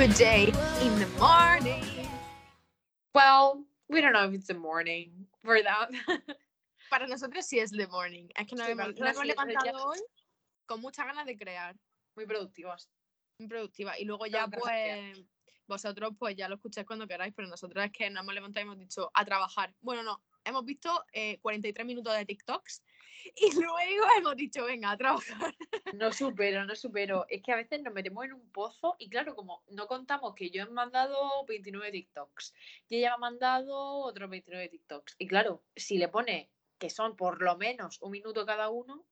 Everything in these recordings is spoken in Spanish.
good day in the morning. Well, we don't know if it's the morning for that. Para nosotros sí es the morning. Es que nos Sí, hemos, nos hemos pero ya- levantado hoy con muchas ganas de crear. Muy productivas. muy productiva. Y luego ya, pues, vosotros, pues ya lo escucháis cuando queráis, pero nosotros es que nos hemos levantado y hemos dicho a trabajar. Bueno, no, hemos visto eh, 43 minutos de TikToks y luego hemos dicho, venga, a trabajar. No supero, no supero. Es que a veces nos metemos en un pozo y claro, como no contamos que yo he mandado 29 TikToks y ella me ha mandado otros 29 TikToks. Y claro, si le pone que son por lo menos un minuto cada uno,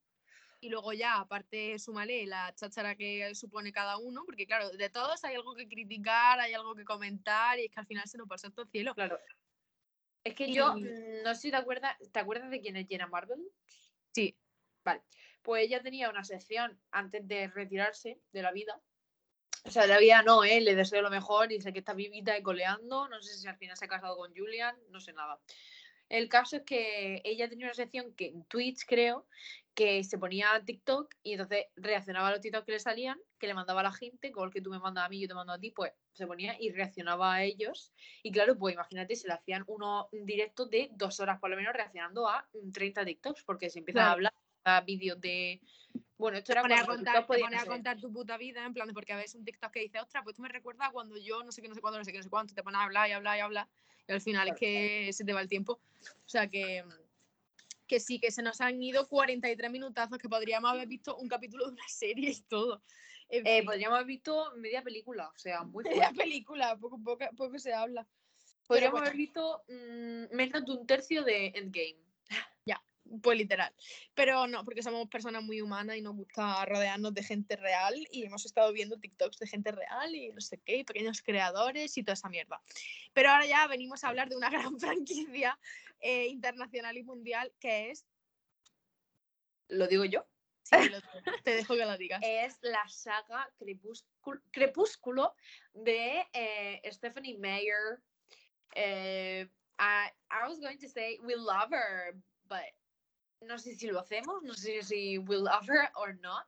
Y luego ya, aparte, súmale la cháchara que supone cada uno, porque claro, de todos hay algo que criticar, hay algo que comentar y es que al final se nos pasa todo el cielo. claro. Es que yo Y- mm, no sé si te acuerdas, ¿te acuerdas de quién es Jenna Marvel? Sí. Vale. Pues ella tenía una sección antes de retirarse de la vida. O sea, de la vida no, ¿eh? Le deseo lo mejor y sé que está vivita y coleando. No sé si al final se ha casado con Julian, no sé nada. El caso es que ella tenía una sección que en Twitch, creo, que se ponía a TikTok y entonces reaccionaba a los TikTok que le salían, que le mandaba a la gente, como el que tú me mandas a mí, yo te mando a ti, pues se ponía y reaccionaba a ellos. Y claro, pues imagínate, se le hacían unos directos de dos horas por lo menos reaccionando a mm, 30 TikToks, porque se empiezan a hablar a vídeos de. Bueno, esto Te era pones, a cuando contar, te pones a contar tu puta vida, en plan, porque a veces un TikTok que dice, ostras, pues tú me recuerdas cuando yo no sé qué, no sé cuándo, no sé qué, no sé cuánto, te pones a hablar y hablar y hablar, y al final es que se te va el tiempo. O sea que, que sí, que se nos han ido 43 minutazos, que podríamos haber visto un capítulo de una serie y todo. En Eh, podríamos haber visto media película, o sea, muy fuerte. película, poco, poco, poco se habla. Podríamos bueno. haber visto mm, menos de un tercio de Endgame. Pues literal. Pero no, porque somos personas muy humanas y nos gusta rodearnos de gente real y hemos estado viendo TikToks de gente real y no sé qué, y pequeños creadores y toda esa mierda. Pero ahora ya venimos a hablar de una gran franquicia eh, internacional y mundial que es... ¿Lo digo yo? sí, lo- te dejo que lo digas. Es la saga Crepúsculo, Crepúsculo de eh, Stephanie Meyer. Eh, I, I was going to say we love her, but no sé si lo hacemos, no sé si love her or not.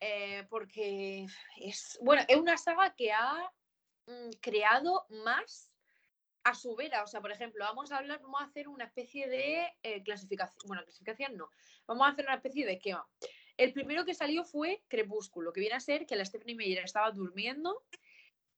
Eh, porque es, bueno, es una saga que ha mm, creado más a su vera. O sea, por ejemplo, vamos a hablar, vamos a hacer una especie de eh, clasificación. Bueno, clasificación no. Vamos a hacer una especie de esquema. El primero que salió fue Crepúsculo, que viene a ser que la Stephanie Meyer estaba durmiendo,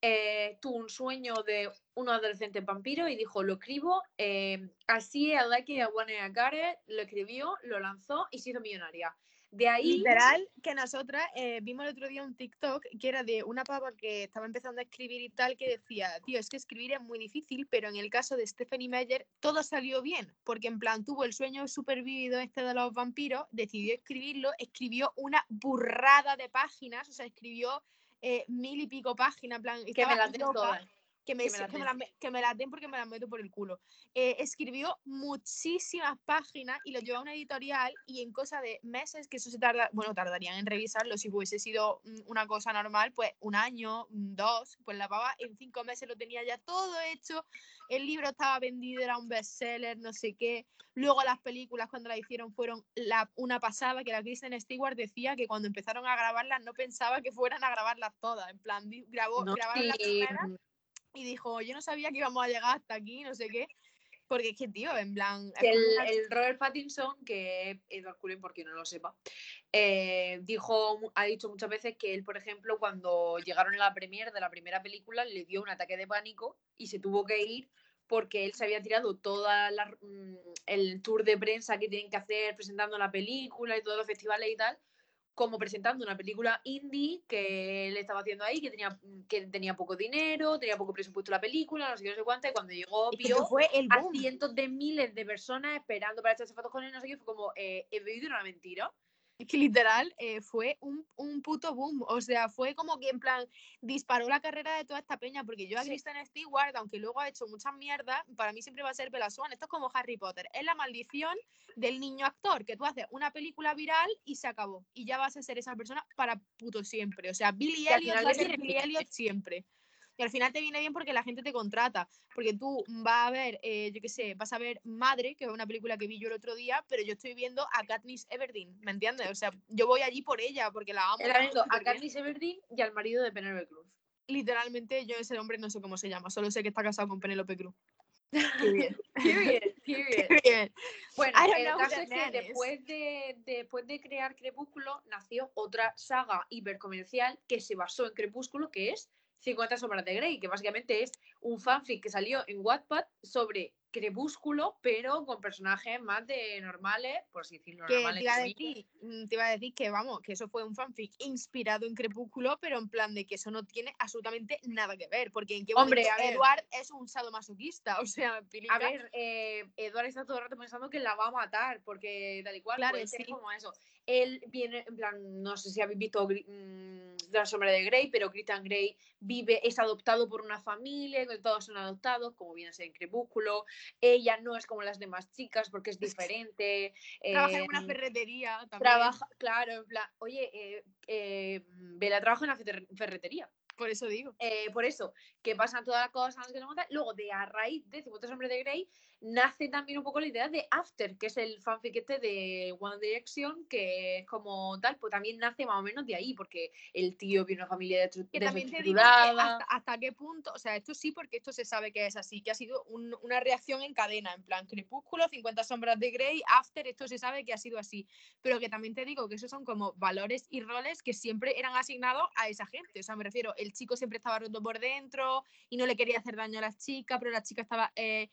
eh, tuvo un sueño de un adolescente vampiro y dijo, lo escribo, eh, así, I like it, I want it, I got it, lo escribió, lo lanzó y se hizo millonaria. De ahí, Literal, que nosotras eh, vimos el otro día un TikTok que era de una pava que estaba empezando a escribir y tal, que decía, tío, es que escribir es muy difícil, pero en el caso de Stephanie Meyer todo salió bien, porque en plan tuvo el sueño súper vívido este de los vampiros, decidió escribirlo, escribió una burrada de páginas, o sea, escribió eh, mil y pico páginas, plan, que me estaba las den loca todas. Que me, Que me las que me den. las me- que me las den porque me las meto por el culo. Eh, escribió muchísimas páginas y lo llevó a una editorial y en cosa de meses, que eso se tarda, bueno, tardarían en revisarlo si hubiese sido mm, una cosa normal, pues un año, mm, dos, pues la pava en cinco meses lo tenía ya todo hecho, el libro estaba vendido, era un bestseller, no sé qué. Luego las películas cuando la hicieron fueron la, una pasada, que la Kristen Stewart decía que cuando empezaron a grabarlas no pensaba que fueran a grabarlas todas, en plan, grabó, No, grabaron la y, primera mm, y dijo, yo no sabía que íbamos a llegar hasta aquí, no sé qué. Porque es que, tío, en plan... el, Robert Pattinson, que es Edward Cullen, por quien no lo sepa, eh, dijo, ha dicho muchas veces que él, por ejemplo, cuando llegaron a la premiere de la primera película, le dio un ataque de pánico y se tuvo que ir porque él se había tirado todo el tour de prensa que tienen que hacer presentando la película y todos los festivales y tal, como presentando una película indie que él estaba haciendo ahí, que tenía, que tenía poco dinero, tenía poco presupuesto la película, no sé qué, no sé cuánto, y cuando llegó vio fue el a cientos de miles de personas esperando para echarse fotos con él, no sé qué, fue como, eh, he vivido una mentira. Es que literal eh, fue un, un puto boom. O sea, fue como que en plan disparó la carrera de toda esta peña. Porque yo a Sí. Kristen Stewart, aunque luego ha hecho muchas mierdas, para mí siempre va a ser Bella Swan. Esto es como Harry Potter. Es la maldición del niño actor. Que tú haces una película viral y se acabó. Y ya vas a ser esa persona para puto siempre. O sea, Billy va a ser. Elliot siempre. Y al final te viene bien porque la gente te contrata. Porque tú vas a ver, eh, yo qué sé, vas a ver Madre, que es una película que vi yo el otro día, pero yo estoy viendo a Katniss Everdeen, ¿me entiendes? O sea, yo voy allí por ella, porque la amo. Era a. Katniss Everdeen y al marido de Penelope Cruz. literalmente yo ese hombre no sé cómo se llama, solo sé que está casado con Penélope Cruz. Qué bien. Period, period. Qué bien. Bueno, el caso es que después de, después de crear Crepúsculo nació otra saga hipercomercial que se basó en Crepúsculo, que es 50 sombras de Grey, que básicamente es un fanfic que salió en Wattpad sobre Crepúsculo, pero con personajes más de normales, por así decirlo, Que normales. te iba, a decir, mm, te iba a decir que vamos, que eso fue un fanfic inspirado en Crepúsculo, pero en plan de que eso no tiene absolutamente nada que ver, porque en qué Hombre, momento. Edward es un sadomasoquista, o sea, A ver, eh, Eduardo está todo el rato pensando que la va a matar, porque tal y cual, Claro, puede ser sí. como eso. Él viene, en plan, no sé si habéis visto Gri- mm, La sombra de Grey, pero Christian Grey vive, es adoptado por una familia, que todos son adoptados, como viene a ser en Crepúsculo. Ella no es como las demás chicas porque es diferente. trabaja en una em, ferretería también. Trabaja, claro, en plan, oye, eh, eh, Bella trabaja en la ferre- ferretería. Por eso digo. Eh, por eso, que pasan todas las cosas, cuántas. Luego, de a raíz de 50 Hombres de Grey, nace también un poco la idea de After, que es el fanfic este de One Direction, que es como tal, pues también nace más o menos de ahí, porque el tío viene de una familia destru- Que también te digo que hasta, hasta qué punto, o sea, esto sí, porque esto se sabe que es así, que ha sido un- una reacción en cadena, en plan Crepúsculo, 50 sombras de Grey, After, esto se sabe que ha sido así. Pero que también te digo que esos son como valores y roles que siempre eran asignados a esa gente. O sea, me refiero, el chico siempre estaba roto por dentro y no le quería hacer daño a las chicas, pero la chica estaba eh,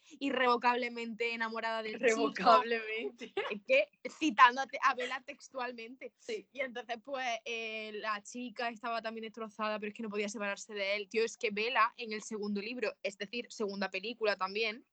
irrevocablemente enamorada del chico. Revocablemente. Es que citando a, te- a Bella textualmente. Sí. Y entonces, pues, eh, la chica estaba también destrozada, pero es que no podía separarse de él. Tío, es que Bella, en el segundo libro, es decir, segunda película también,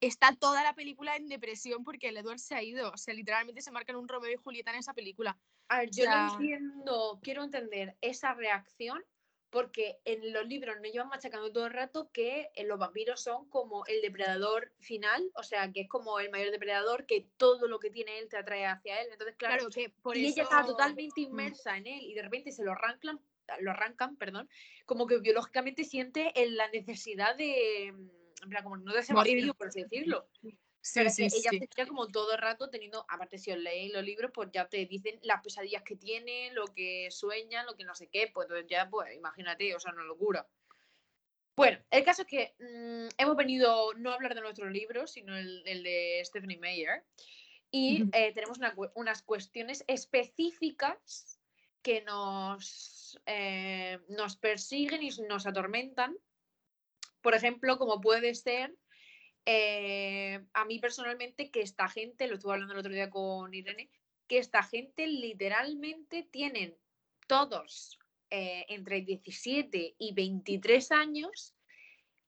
está toda la película en depresión porque el Edward se ha ido. O sea, literalmente se marcan un Romeo y Julieta en esa película. A ver, yo no entiendo, quiero entender esa reacción, porque en los libros nos llevan machacando todo el rato que eh, los vampiros son como el depredador final, o sea, que es como el mayor depredador, que todo lo que tiene él te atrae hacia él. Entonces, claro, Claro, que por y eso... ella está totalmente inmersa en él y de repente se lo arrancan, lo arrancan, perdón, como que biológicamente siente en la necesidad de, mm, en plan, como no de ese Morir. por así decirlo. Sí, ella sí. se tira como todo el rato teniendo, aparte si os leéis los libros, pues ya te dicen las pesadillas que tienen, lo que sueñan, lo que no sé qué, pues entonces ya, pues imagínate, o sea, una locura. Bueno, el caso es que mm, hemos venido no a hablar de nuestros libros, sino el, el de Stephanie Meyer, y eh, tenemos una unas cuestiones específicas que nos, eh, nos persiguen y nos atormentan. Por ejemplo, como puede ser eh, a mí personalmente que esta gente, lo estuve hablando el otro día con Irene, que esta gente literalmente tienen todos eh, entre 17 y 23 años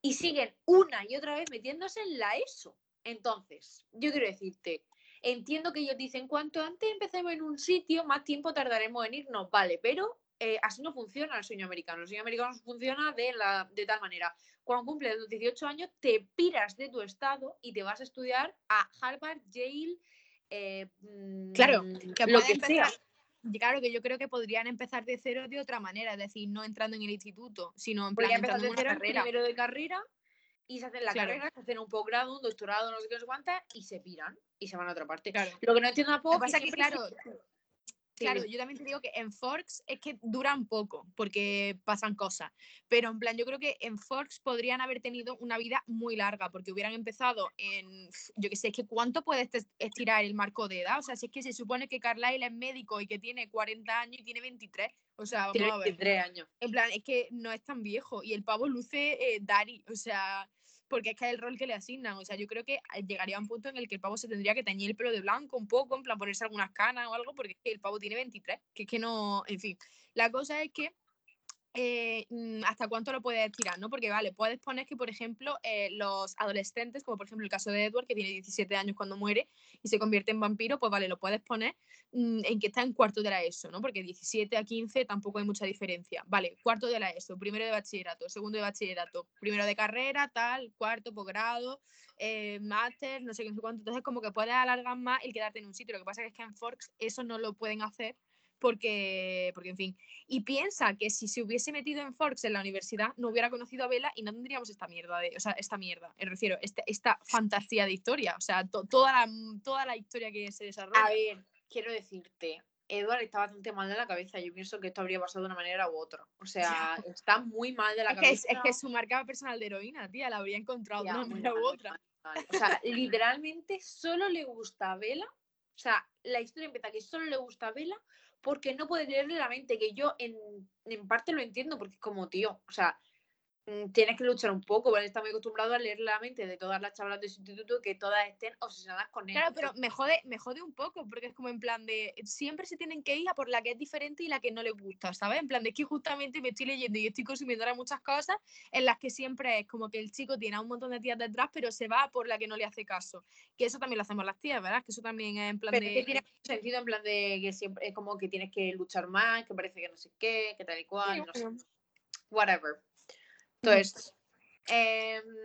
y siguen una y otra vez metiéndose en la ESO. Entonces, yo quiero decirte, entiendo que ellos dicen, cuanto antes empecemos en un sitio, más tiempo tardaremos en irnos, vale, pero eh, así no funciona el sueño americano. El sueño americano funciona de, la, de tal manera. Cuando cumples los 18 años, te piras de tu estado y te vas a estudiar a Harvard, Yale, eh, Claro, mm, que lo que empezar- Claro, que yo creo que podrían empezar de cero de otra manera, es decir, no entrando en el instituto, sino en plan entrando en una carrera. primero de carrera y se hacen la Claro. carrera, se hacen un posgrado, un doctorado, no sé qué, no sé cuántas, y se piran y se van a otra parte. Claro. Lo que no entiendo tampoco que pasa es que, claro, se- Sí, Claro, yo también te digo que en Forks es que duran poco porque pasan cosas. Pero en plan, yo creo que en Forks podrían haber tenido una vida muy larga porque hubieran empezado en, yo qué sé, es que cuánto puedes estirar el marco de edad. O sea, si es que se supone que Carlyle es médico y que tiene 40 años y tiene 23. O sea, Tiene vamos a ver. 23 años. En plan, es que no es tan viejo y el pavo luce eh, Dari, o sea, porque es que es el rol que le asignan. O sea, yo creo que eh, llegaría a un punto en el que el pavo se tendría que teñir el pelo de blanco un poco, en plan ponerse algunas canas o algo, porque el pavo tiene 23, que es que no, en fin. La cosa es que eh, mm, hasta cuánto lo puedes tirar, ¿no? Porque vale, puedes poner que, por ejemplo, eh, los adolescentes, como por ejemplo el caso de Edward, que tiene 17 años cuando muere y se convierte en vampiro, pues vale, lo puedes poner mm, en que está en cuarto de la ESO, ¿no? Porque 17 a 15 tampoco hay mucha diferencia. Vale, cuarto de la ESO, primero de bachillerato, segundo de bachillerato, primero de carrera, tal, cuarto, posgrado, eh, máster, no sé qué, no sé cuánto. Entonces, como que puedes alargar más el quedarte en un sitio. Lo que pasa es que en Forks eso no lo pueden hacer porque, porque, en fin. Y piensa que si se hubiese metido en Forks en la universidad, no hubiera conocido a Bella y no tendríamos esta mierda, de, o sea, esta mierda, me refiero, esta, esta fantasía de historia, o sea, to- toda, la, toda la historia que se desarrolla. A ver, quiero decirte, Edward está bastante mal de la cabeza. Yo pienso que esto habría pasado de una manera u otra. O sea, está muy mal de la Es que, cabeza. es, es que su marca personal de heroína, tía, la habría encontrado de una manera mal, u otra. mal, mal. O sea, literalmente solo le gusta a Bella. O sea, la historia empieza que solo le gusta a Bella porque no puede leerle la mente, que yo en, en parte lo entiendo, porque es como, tío, o sea, tienes que luchar un poco, él está muy acostumbrado a leer la mente de todas las chavalas de su instituto, que todas estén obsesionadas con él. Claro, pero me jode, me jode un poco, porque es como en plan de siempre se tienen que ir a por la que es diferente y la que no les gusta, ¿sabes? En plan de que justamente me estoy leyendo y estoy consumiendo ahora muchas cosas en las que siempre es como que el chico tiene a un montón de tías detrás, pero se va a por la que no le hace caso. Que eso también lo hacemos las tías, ¿verdad? Que eso también es en plan Pero de. es que tiene mucho sentido en plan de que siempre es como que tienes que luchar más, que parece que no sé qué, que tal y cual, Sí, no sé. bueno. Whatever. Entonces,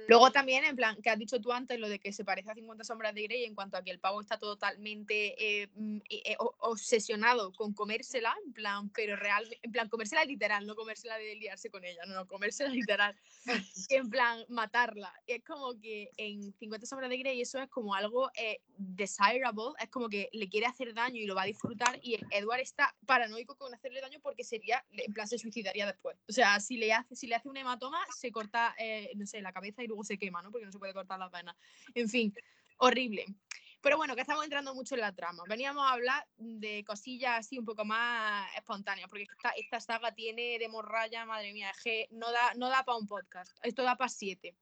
Luego también, en plan, que has dicho tú antes lo de que se parece a 50 sombras de Grey en cuanto a que el pavo está totalmente eh, mm, eh, obsesionado con comérsela, en plan, pero real, en plan, comérsela literal, no comérsela de liarse con ella, no, no, comérsela literal, en plan, matarla. Es como que en 50 sombras de Grey eso es como algo eh, desirable, es como que le quiere hacer daño y lo va a disfrutar y Edward está paranoico con hacerle daño porque sería, en plan, se suicidaría después. O sea, si le hace, si le hace un hematoma, se corta, eh, no sé, la cabeza y luego se quema, ¿no? Porque no se puede cortar las venas. En fin, horrible. Pero bueno, que estamos entrando mucho en la trama. Veníamos a hablar de cosillas así un poco más espontáneas, porque esta, esta saga tiene de morralla, madre mía, es que no da, no da para un podcast, esto da para siete.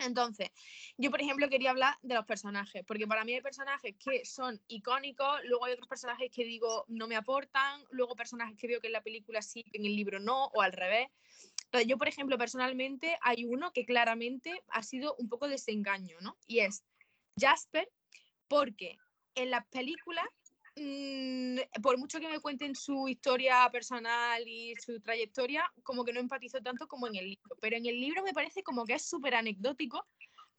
Entonces, yo por ejemplo quería hablar de los personajes, porque para mí hay personajes que son icónicos, luego hay otros personajes que digo no me aportan, luego personajes que veo que en la película sí, que en el libro no, o al revés. Yo por ejemplo personalmente hay uno que claramente ha sido un poco desengaño, ¿no? Y es Jasper, porque en las películas, mm, por mucho que me cuenten su historia personal y su trayectoria, como que no empatizo tanto como en el libro. Pero en el libro me parece como que es súper anecdótico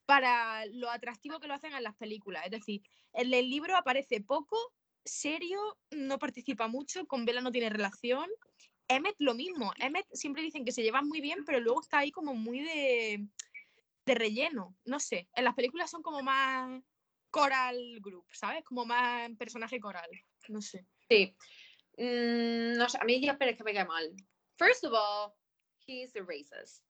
para lo atractivo que lo hacen en las películas. Es decir, en el libro aparece poco, serio, no participa mucho, con Bella no tiene relación. Emmet lo mismo. Emmet siempre dicen que se llevan muy bien, pero luego está ahí como muy de, de relleno. No sé. En las películas son como más coral group, ¿sabes? Como más personaje coral. No sé. sí. Mm, no sé, a mí Jasper es que me cae mal. First of all, he's a racist.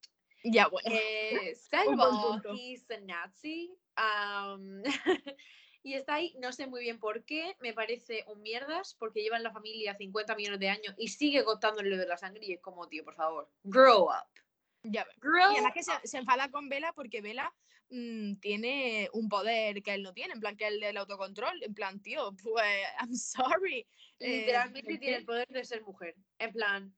Ya, bueno. Eh, second Un of buen all, punto. he's a Nazi. Um, y está ahí, no sé muy bien por qué, me parece un mierdas, porque lleva en la familia 50 millones de años y sigue contándole de la sangre y es como, tío, por favor, grow up. Ya. Grow Y además que se, se enfada con Vela porque Vela mm, tiene un poder que él no tiene, en plan que el del autocontrol. En plan, tío, pues, I'm sorry. eh, Literalmente ¿por tiene el poder de ser mujer. En plan,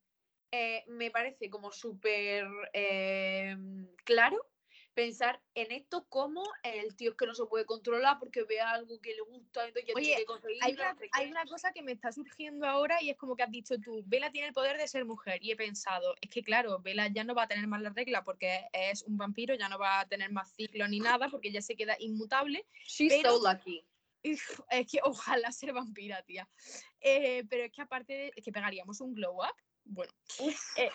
eh, me parece como súper eh, claro pensar en esto como el tío es que no se puede controlar porque ve algo que le gusta, entonces ya Oye, tiene que conseguirlo. Hay una, hay una cosa que me está surgiendo ahora y es como que has dicho tú, Vela tiene el poder de ser mujer. Y he pensado, es que claro, Vela ya no va a tener más la regla porque es un vampiro, ya no va a tener más ciclo ni nada porque ya se queda inmutable. She's pero- so lucky. Uf, es que ojalá ser vampira, tía. Eh, pero es que aparte de es que pegaríamos un glow up, bueno, eh,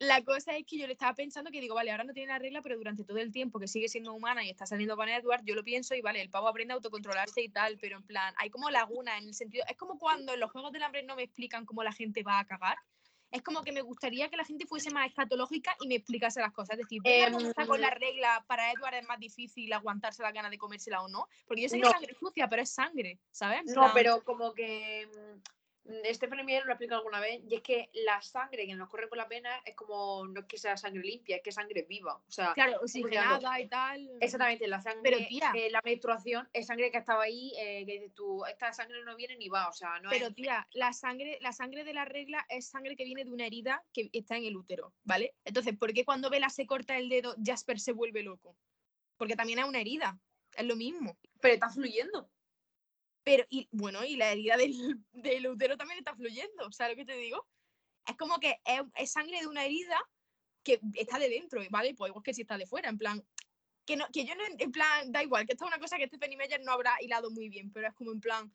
la cosa es que yo le estaba pensando que digo, vale, ahora no tiene la regla, pero durante todo el tiempo que sigue siendo humana y está saliendo con Edward, yo lo pienso y vale, el pavo aprende a autocontrolarse y tal, pero en plan, hay como laguna en el sentido, es como cuando en los Juegos del Hambre no me explican cómo la gente va a cagar. Es como que me gustaría que la gente fuese más escatológica y me explicase las cosas. Es decir, Bella cuando está con Em, la regla, para Edward es más difícil aguantarse la gana de comérsela o no. Porque yo sé que es sangre sucia, pero es sangre, ¿sabes? No, pero como que mm, Stephanie Meyer lo ha explicado alguna vez, y es que la sangre que nos corre por la pena es como, no es que sea sangre limpia, es que sangre viva. O sea, Claro, oxigenada y tal. exactamente, la sangre, Pero, tía. eh, la menstruación es sangre que estaba ahí, eh, que dices tú, esta sangre no viene ni va, o sea, no Pero es... tía, la sangre, la sangre de la regla es sangre que viene de una herida que está en el útero, ¿vale? Entonces, ¿por qué cuando Bella se corta el dedo, Jasper se vuelve loco? Porque también es una herida, es lo mismo. Pero está fluyendo. Pero, y bueno, y la herida del, del útero también está fluyendo, ¿sabes lo que te digo? Es como que es, es sangre de una herida que está de dentro, ¿vale? Pues igual que si está de fuera, en plan, que, no, que yo no, en plan, da igual, que esta es una cosa que Stephanie Meyer no habrá hilado muy bien, pero es como en plan,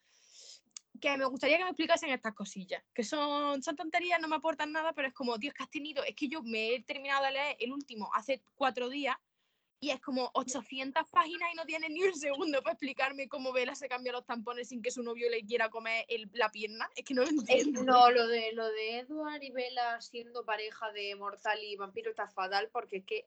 que me gustaría que me explicasen estas cosillas, que son, son tonterías, no me aportan nada, pero es como, Dios, que has tenido, es que yo me he terminado de leer el último hace cuatro días y es como 800 páginas y no tiene ni un segundo para explicarme cómo Bella se cambia los tampones sin que su novio le quiera comer el- la pierna. Es que no lo entiendo. No, lo de, lo de Edward y Bella siendo pareja de Mortal y Vampiro está fatal porque es que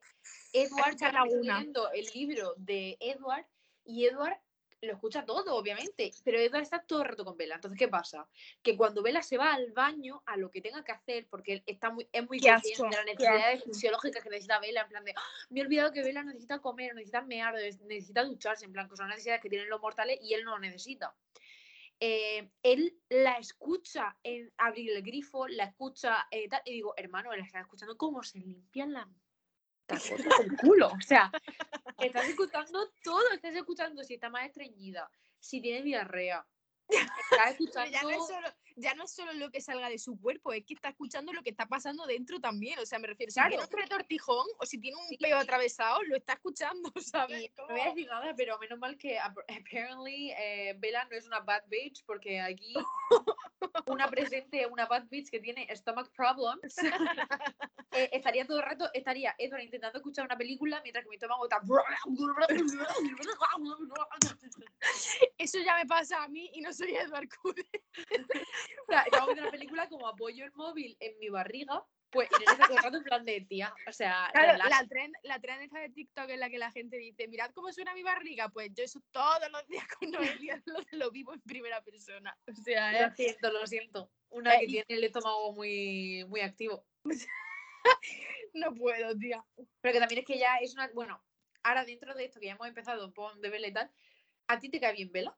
Edward está leyendo el libro de Edward y Edward lo escucha todo, obviamente, pero Edward está todo el rato con Bella. Entonces, ¿qué pasa? Que cuando Bella se va al baño a lo que tenga que hacer, porque él está muy, es muy consciente de las necesidades fisiológicas que necesita Bella, en plan de, "Ah, me he olvidado que Bella necesita comer, necesita mear, necesita ducharse, en plan, que son necesidades que tienen los mortales y él no lo necesita eh, él la escucha en abrir el grifo, la escucha eh, tal, y digo, hermano, él está escuchando cómo se limpian las tacotas del culo. O sea, estás escuchando todo, estás escuchando si está más estreñida, si tiene diarrea. Pero escuchando. ya no, es solo, ya no es solo lo que salga de su cuerpo, es que está escuchando lo que está pasando dentro también. O sea, me refiero, si Claro. tiene un retortijón o si tiene un Sí. peo atravesado, lo está escuchando, ¿sabes? No voy a decir nada, pero menos mal que ap- apparently eh, Bella no es una bad bitch, porque aquí una presente, una bad bitch que tiene stomach problems, eh, estaría todo el rato, estaría Edward intentando escuchar una película mientras que mi estómago está... Eso ya me pasa a mí y no soy Edward Cullen. O sea, estamos viendo la película como apoyo el móvil en mi barriga, pues en ese rato en plan de tía, o sea, Claro, la trend, la esta de TikTok en la que la gente dice, mirad cómo suena mi barriga, pues yo eso todos los días con Noelia lo, lo vivo en primera persona. O sea, Lo ¿eh? siento, lo siento. Una Eh, que y- tiene el estómago muy, muy activo. no puedo, tía. Pero que también es que ya es una. Bueno, ahora dentro de esto que ya hemos empezado de Vela y tal, ¿a ti te cae bien Vela?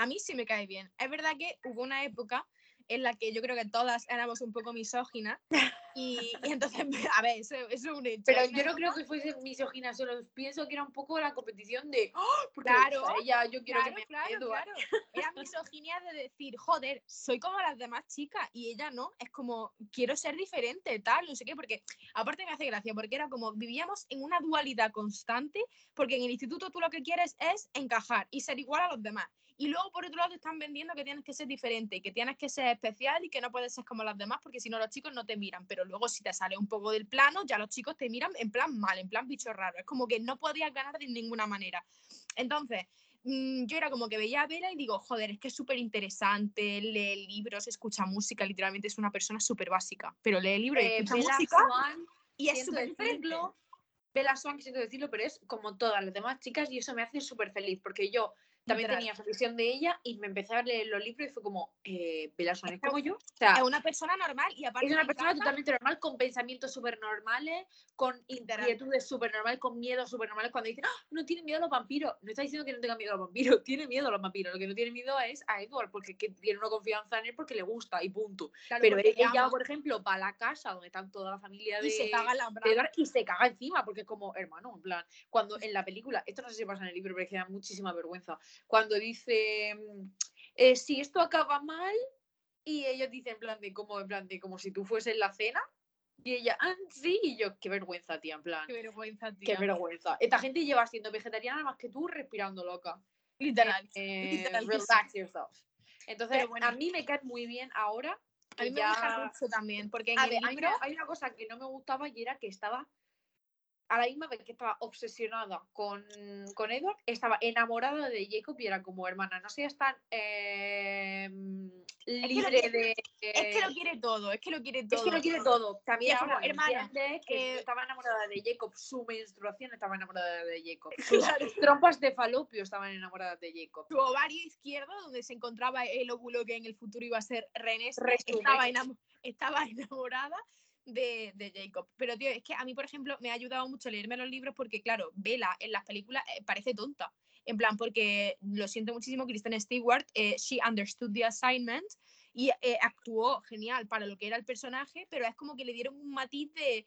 A mí sí me cae bien. Es verdad que hubo una época en la que yo creo que todas éramos un poco misóginas y, y entonces, a ver, eso, eso es un hecho. Pero yo no creo que fuese misógina, solo pienso que era un poco la competición de. ¡Oh! Claro, ella yo quiero Claro, que me claro, Edward". claro. Era misoginia de decir, joder, soy como las demás chicas y ella no. Es como, quiero ser diferente, tal, no sé qué, porque aparte me hace gracia, porque era como, vivíamos en una dualidad constante, porque en el instituto tú lo que quieres es encajar y ser igual a los demás. Y luego, por otro lado, te están vendiendo que tienes que ser diferente y que tienes que ser especial y que no puedes ser como las demás, porque si no, los chicos no te miran. Pero luego, si te sale un poco del plano, ya los chicos te miran en plan mal, en plan bicho raro. Es como que no podías ganar de ninguna manera. Entonces, mm, yo era como que veía a Vela y digo, joder, es que es súper interesante, lee libros, escucha música, literalmente es una persona súper básica, pero lee libros y Eh, escucha Bella música Swan, y es súper diferente. Bella Swan, siento decirlo, pero es como todas las demás chicas y eso me hace súper feliz porque yo también Literal. tenía esa visión de ella y me empecé a leer los libros y fue como, eh, es que como yo. O sea, Es una persona normal y aparte es una persona encanta- totalmente normal, con pensamientos súper normales, con inquietudes súper normales, con miedos súper normales. Cuando dice, "Ah, no tiene miedo a los vampiros, no está diciendo que no tenga miedo a los vampiros, tiene miedo a los vampiros. Lo que no tiene miedo es a Edward, porque que tiene una confianza en él porque le gusta y punto. Claro, Pero ella, por ejemplo, va a la casa donde están toda la familia de, y se caga en la de brava. Edward y se caga encima, porque es como, hermano, en plan, cuando en la película, esto no sé si pasa en el libro, pero es que da muchísima vergüenza, cuando dice, eh, si esto acaba mal, y ellos dicen en plan de como, en plan de como si tú fueses la cena, y ella, ah, sí, y yo, qué vergüenza, tía, en plan, Qué vergüenza, qué tía. vergüenza. Esta gente lleva siendo vegetariana más que tú, respirando loca. Literal. Eh, Literal sí. relax yourself. Entonces, bueno. a mí me cae muy bien ahora. A mí me gusta mucho también, porque en a el ver, hay, una, hay una cosa que no me gustaba y era que estaba a la misma vez que estaba obsesionada con, con Edward, estaba enamorada de Jacob y era como hermana, no seas tan eh, que lo libre quiere- de... Es que lo quiere todo, es que lo quiere todo. Es que lo quiere todo. También es como, ahora hermana, que eh, estaba enamorada de Jacob, su menstruación estaba enamorada de Jacob. Sus Claro. trompas de falopio estaban enamoradas de Jacob. su ovario izquierdo, donde se encontraba el óvulo que en el futuro iba a ser René, estaba enamorada de, de Jacob. Pero, tío, es que a mí, por ejemplo, me ha ayudado mucho leerme los libros porque, claro, Bella en las películas eh, parece tonta. En plan, porque lo siento muchísimo, Kristen Stewart, eh, she understood the assignment y eh, actuó genial para lo que era el personaje, pero es como que le dieron un matiz de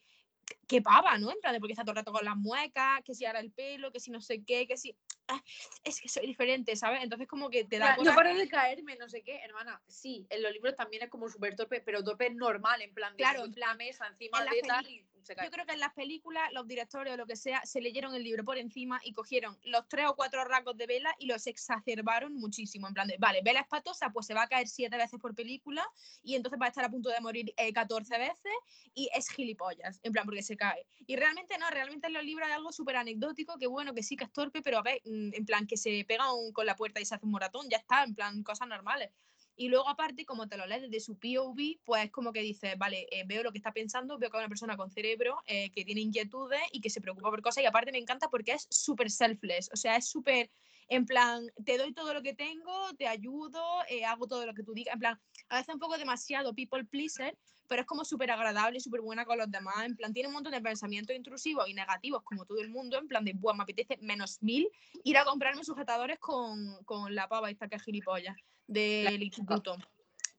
que pava, ¿no? En plan, de porque está todo el rato con las muecas, que si ahora el pelo, que si no sé qué, que si. ah, es que soy diferente, ¿sabes? Entonces, como que te da. Claro, no paro de caerme, no sé qué, hermana. Sí, en los libros también es como súper torpe, pero torpe normal, en plan de Claro, en mesa encima en de tal y se cae. Yo creo que en las películas los directores o lo que sea se leyeron el libro por encima y cogieron los tres o cuatro rasgos de Vela y los exacerbaron muchísimo. En plan de, vale, Vela es patosa, pues se va a caer siete veces por película y entonces va a estar a punto de morir eh, 14 veces y es gilipollas, en plan, porque se cae. Y realmente no, realmente en los libros hay algo súper anecdótico, que bueno, que sí que es torpe, pero a ver, mm, en plan, que se pega un- con la puerta y se hace un moratón, ya está, en plan, cosas normales. Y luego, aparte, como te lo lees desde su POV, pues es como que dices, vale, eh, veo lo que está pensando, veo que es una persona con cerebro, eh, que tiene inquietudes y que se preocupa por cosas. Y aparte me encanta porque es súper selfless, o sea, es súper, en plan, te doy todo lo que tengo, te ayudo, eh, hago todo lo que tú digas. En plan, a veces un poco demasiado people pleaser, pero es como súper agradable, súper buena con los demás. En plan, tiene un montón de pensamientos intrusivos y negativos, como todo el mundo. En plan, de, buah, me apetece menos mil ir a comprarme sujetadores con, con la pava esta que es gilipollas del instituto.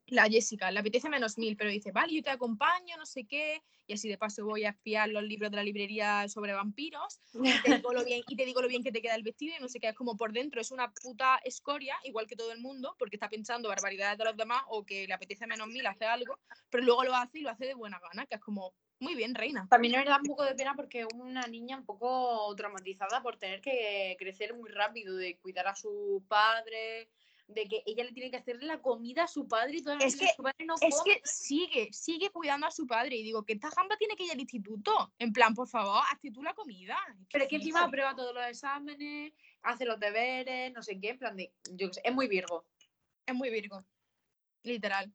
La Jessica, le apetece menos mil, pero dice, vale, yo te acompaño, no sé qué, y así de paso voy a espiar los libros de la librería sobre vampiros, y te digo lo bien, y te digo lo bien que te queda el vestido, y no sé qué, es como por dentro, es una puta escoria, igual que todo el mundo, porque está pensando barbaridades de los demás, o que le apetece menos mil, hace algo, pero luego lo hace y lo hace de buena gana, que es como, muy bien, reina. También me da un poco de pena porque una niña un poco traumatizada por tener que crecer muy rápido, de cuidar a su padre, de que ella le tiene que hacer la comida a su padre y todas las Es que- su padre no Es come. que sigue, sigue cuidando a su padre, y digo, que esta jamba tiene que ir al instituto, en plan, por favor, hazte tú la comida. Pero es que encima flipo. aprueba todos los exámenes, hace los deberes, no sé qué, en plan de, yo qué sé, es muy virgo. Es muy Virgo. Literal.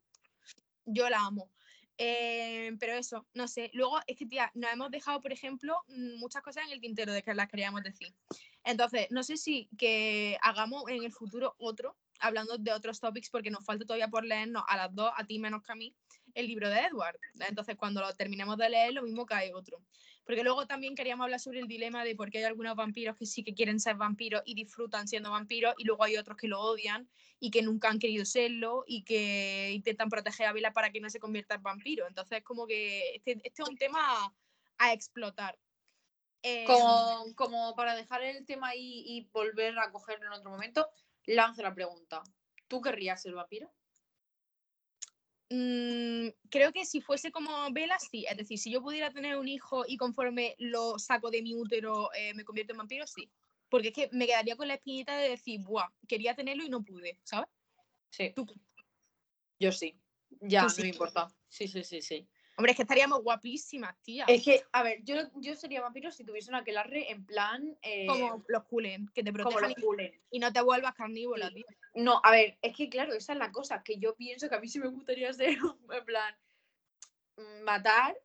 Yo la amo. Eh, pero eso, no sé. Luego es que, tía, nos hemos dejado, por ejemplo, muchas cosas en el tintero de que las queríamos decir. Entonces, no sé si que hagamos en el futuro otro, hablando de otros topics, porque nos falta todavía por leernos a las dos, a ti menos que a mí, el libro de Edward. Entonces, cuando lo terminemos de leer, lo mismo cae otro. Porque luego también queríamos hablar sobre el dilema de por qué hay algunos vampiros que sí que quieren ser vampiros y disfrutan siendo vampiros, y luego hay otros que lo odian y que nunca han querido serlo y que intentan proteger a Vila para que no se convierta en vampiro. Entonces, como que este, este es un tema a explotar. Eh, Como, como para dejar el tema ahí y volver a cogerlo en otro momento, lanzo la pregunta. ¿Tú querrías ser vampiro? mm, creo que si fuese como Vela, sí. Es decir, si yo pudiera tener un hijo y conforme lo saco de mi útero eh, me convierto en vampiro, sí. Porque es que me quedaría con la espinita de decir, buah, quería tenerlo y no pude, ¿sabes? Sí. Tú- Yo sí. Ya, no sí. me importa. Sí, sí, sí, sí. Hombre, es que estaríamos guapísimas, tía. Es que, a ver, yo, yo sería vampiro si tuviese una aquelarre en plan. eh, como los culen, que te protejan y- no te vuelvas carnívora, Sí. tío. No, a ver, es que claro, esa es la cosa, que yo pienso que a mí sí me gustaría ser, en plan, mm, matar,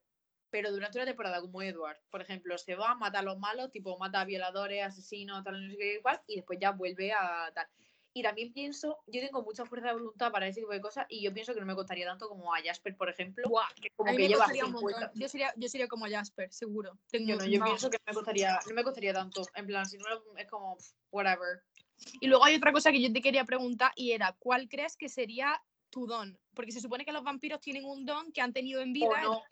pero durante una temporada como Edward, por ejemplo, se va, mata a los malos, tipo mata a violadores, asesinos, tal, no sé qué igual, y después ya vuelve a tal. Y también pienso, yo tengo mucha fuerza de voluntad para ese tipo de cosas, y yo pienso que no me costaría tanto como a Jasper, por ejemplo, Buah, que a como mí que me lleva costaría un 50. montón. Yo sería, yo sería como Jasper, seguro. Tengo, Yo no, yo no. pienso que me costaría, no me costaría tanto, en plan, si no es como, whatever. Y luego hay otra cosa que yo te quería preguntar y era, ¿cuál crees que sería tu don? Porque se supone que los vampiros tienen un don que han tenido en vida, O no.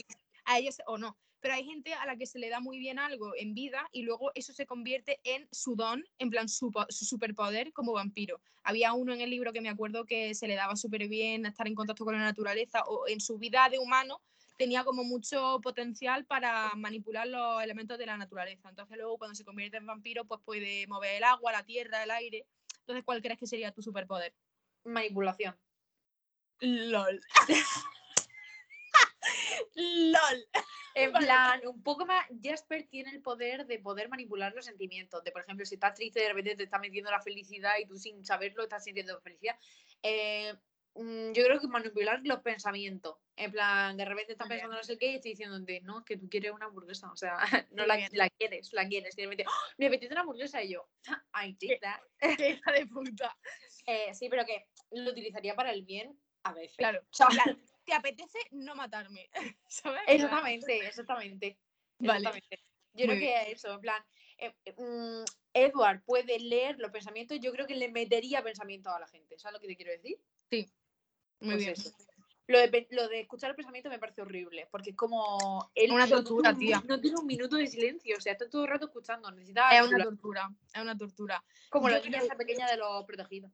a ellos o no. Pero hay gente a la que se le da muy bien algo en vida y luego eso se convierte en su don, en plan su, po- su superpoder como vampiro. Había uno en el libro que me acuerdo que se le daba súper bien estar en contacto con la naturaleza o en su vida de humano tenía como mucho potencial para manipular los elementos de la naturaleza. Entonces luego cuando se convierte en vampiro pues puede mover el agua, la tierra, el aire. Entonces, ¿cuál crees que sería tu superpoder? Manipulación. LOL. LOL. En plan, un poco más, Jasper tiene el poder de poder manipular los sentimientos. De, por ejemplo, si estás triste, de repente te está metiendo la felicidad y tú sin saberlo estás sintiendo felicidad. Eh, mm, yo creo que manipular los pensamientos. En plan, de repente estás pensando no sé qué y estoy diciéndote, no, es que tú quieres una hamburguesa. O sea, no la, la quieres, la quieres. Y de repente, "Oh, me apetece una hamburguesa y yo, I did that. Qué hija de puta. Eh, sí, pero que lo utilizaría para el bien a veces. Claro. O sea, en plan, ¿Te apetece no matarme? ¿Sabes? Exactamente, exactamente. Vale. exactamente. Yo Muy creo que eso, en plan, eh, eh, mm, Edward puede leer los pensamientos, yo creo que le metería pensamientos a la gente, ¿sabes lo que te quiero decir? Muy Pues bien. eso. Lo de, lo de escuchar el pensamiento me parece horrible, porque es como... Él Una no tortura, un- tía. No tiene un minuto de silencio, o sea, está todo el rato escuchando, necesita... Es una tortura. Es una tortura. como yo la niña creo- esa pequeña de los protegidos.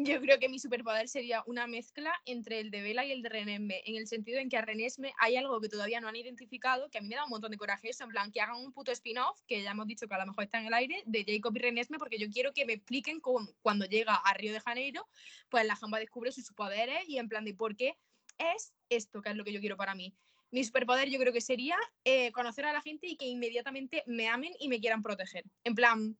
Yo creo que mi superpoder sería una mezcla entre el de Vela y el de Renesme, en el sentido en que a Renesme hay algo que todavía no han identificado, que a mí me da un montón de coraje eso, en plan, que hagan un puto spin-off, que ya hemos dicho que a lo mejor está en el aire, de Jacob y Renesme, porque yo quiero que me expliquen cómo, cuando llega a Río de Janeiro, pues la jamba descubre sus poderes y en plan de por qué es esto, que es lo que yo quiero para mí. Mi superpoder yo creo que sería eh, conocer a la gente y que inmediatamente me amen y me quieran proteger. En plan,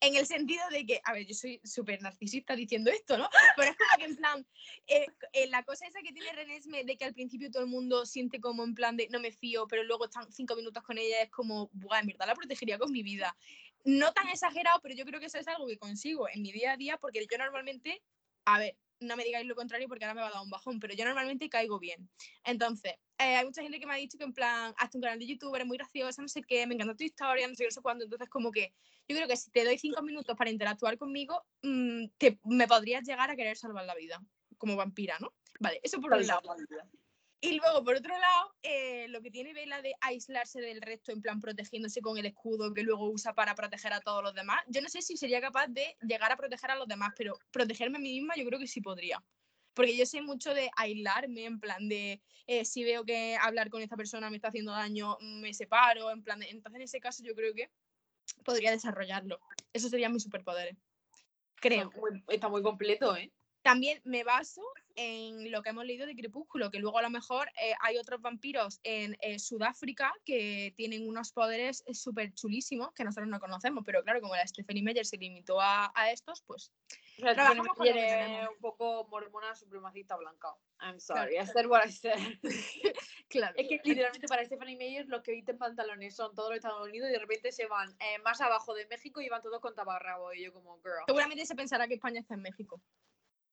en el sentido de que, a ver, yo soy súper narcisista diciendo esto, ¿no? Pero es como que en plan, eh, eh, la cosa esa que tiene Renesme de que al principio todo el mundo siente como en plan de no me fío, pero luego están cinco minutos con ella, es como, buah, en verdad la protegería con mi vida. No tan exagerado, pero yo creo que eso es algo que consigo en mi día a día porque yo normalmente, a ver, no me digáis lo contrario porque ahora me va a dar un bajón, pero yo normalmente caigo bien. Entonces, eh, hay mucha gente que me ha dicho que en plan, hazte un canal de YouTube, eres muy graciosa, no sé qué, me encanta tu historia, no sé qué, no sé cuándo. Entonces, como que yo creo que si te doy cinco minutos para interactuar conmigo, mm, te, me podrías llegar a querer salvar la vida, como vampira, ¿no? Vale, eso por un lado. Y luego, por otro lado, eh, lo que tiene Vela de aislarse del resto, en plan protegiéndose con el escudo que luego usa para proteger a todos los demás, yo no sé si sería capaz de llegar a proteger a los demás, pero protegerme a mí misma yo creo que sí podría. Porque yo sé mucho de aislarme, en plan de eh, si veo que hablar con esta persona me está haciendo daño, me separo, en plan de, entonces en ese caso yo creo que podría desarrollarlo. Eso serían mis superpoderes. Creo. está muy completo, ¿eh? También me baso en lo que hemos leído de Crepúsculo, que luego a lo mejor eh, hay otros vampiros en eh, Sudáfrica que tienen unos poderes eh, súper chulísimos que nosotros no conocemos, pero claro, como la Stephanie Meyer se limitó a, estos, pues... O sea, un poco mormona supremacista blanca. I'm sorry, claro. I said what I said. claro. Es que literalmente para Stephanie Meyer los que visten pantalones son todos los Estados Unidos y de repente se van más abajo de México y van todos con tabarrabo y yo como, girl. Seguramente se pensará que España está en México.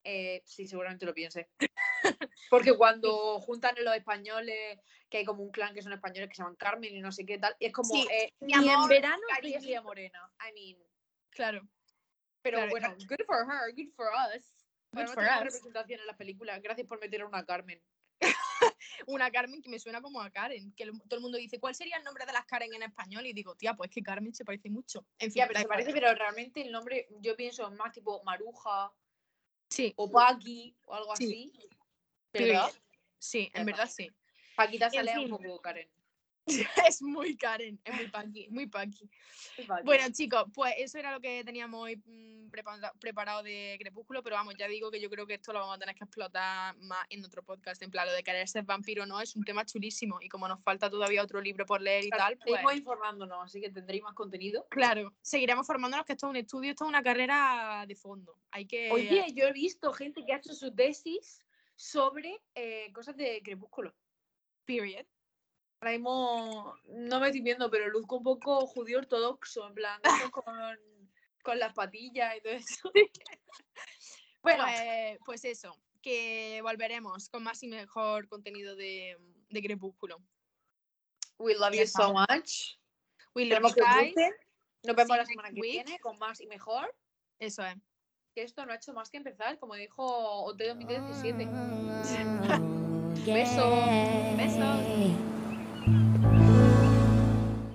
Eh, sí, seguramente lo piense. Porque cuando juntan los españoles, que hay como un clan que son españoles que se llaman Carmen y no sé qué tal, es como eh, y en verano Caricia Morena. I mean. Claro. Pero bueno, good for her, good for us. Good for us. representación en las películas. Gracias por meter a una Carmen. una Carmen que me suena como a Karen, que todo el mundo dice, ¿cuál sería el nombre de las Karen en español? Y digo, tía, pues que Carmen se parece mucho. En fin, pero se parece, pero realmente el nombre, yo pienso más tipo Maruja, Sí. O Paki o algo así. ¿Verdad? Sí, en verdad sí. Paquita sale un poco Karen. es muy Karen, es muy Paki, muy Paki. Bueno, chicos, pues eso era lo que teníamos hoy mm, preparado de Crepúsculo, pero vamos, ya digo que yo creo que esto lo vamos a tener que explotar más en otro podcast. En plan, lo de querer ser vampiro no es un tema chulísimo y como nos falta todavía otro libro por leer y tal. Pues... Seguimos informándonos, así que tendréis más contenido. Claro, seguiremos formándonos, que esto es un estudio, esto es una carrera de fondo. Hay que... Oye, yo he visto gente que ha hecho su tesis sobre eh, cosas de Crepúsculo. Period no me estoy viendo, pero luzco un poco judío ortodoxo, en plan, con, con las patillas y todo eso. bueno, pues, pues, eso, que volveremos con más y mejor contenido de, de Crepúsculo. We love you so much. We love you guys. Nos vemos la semana que viene con más y mejor. Eso es. Que esto no ha hecho más que empezar, como dijo OT 2017. Besos. Besos.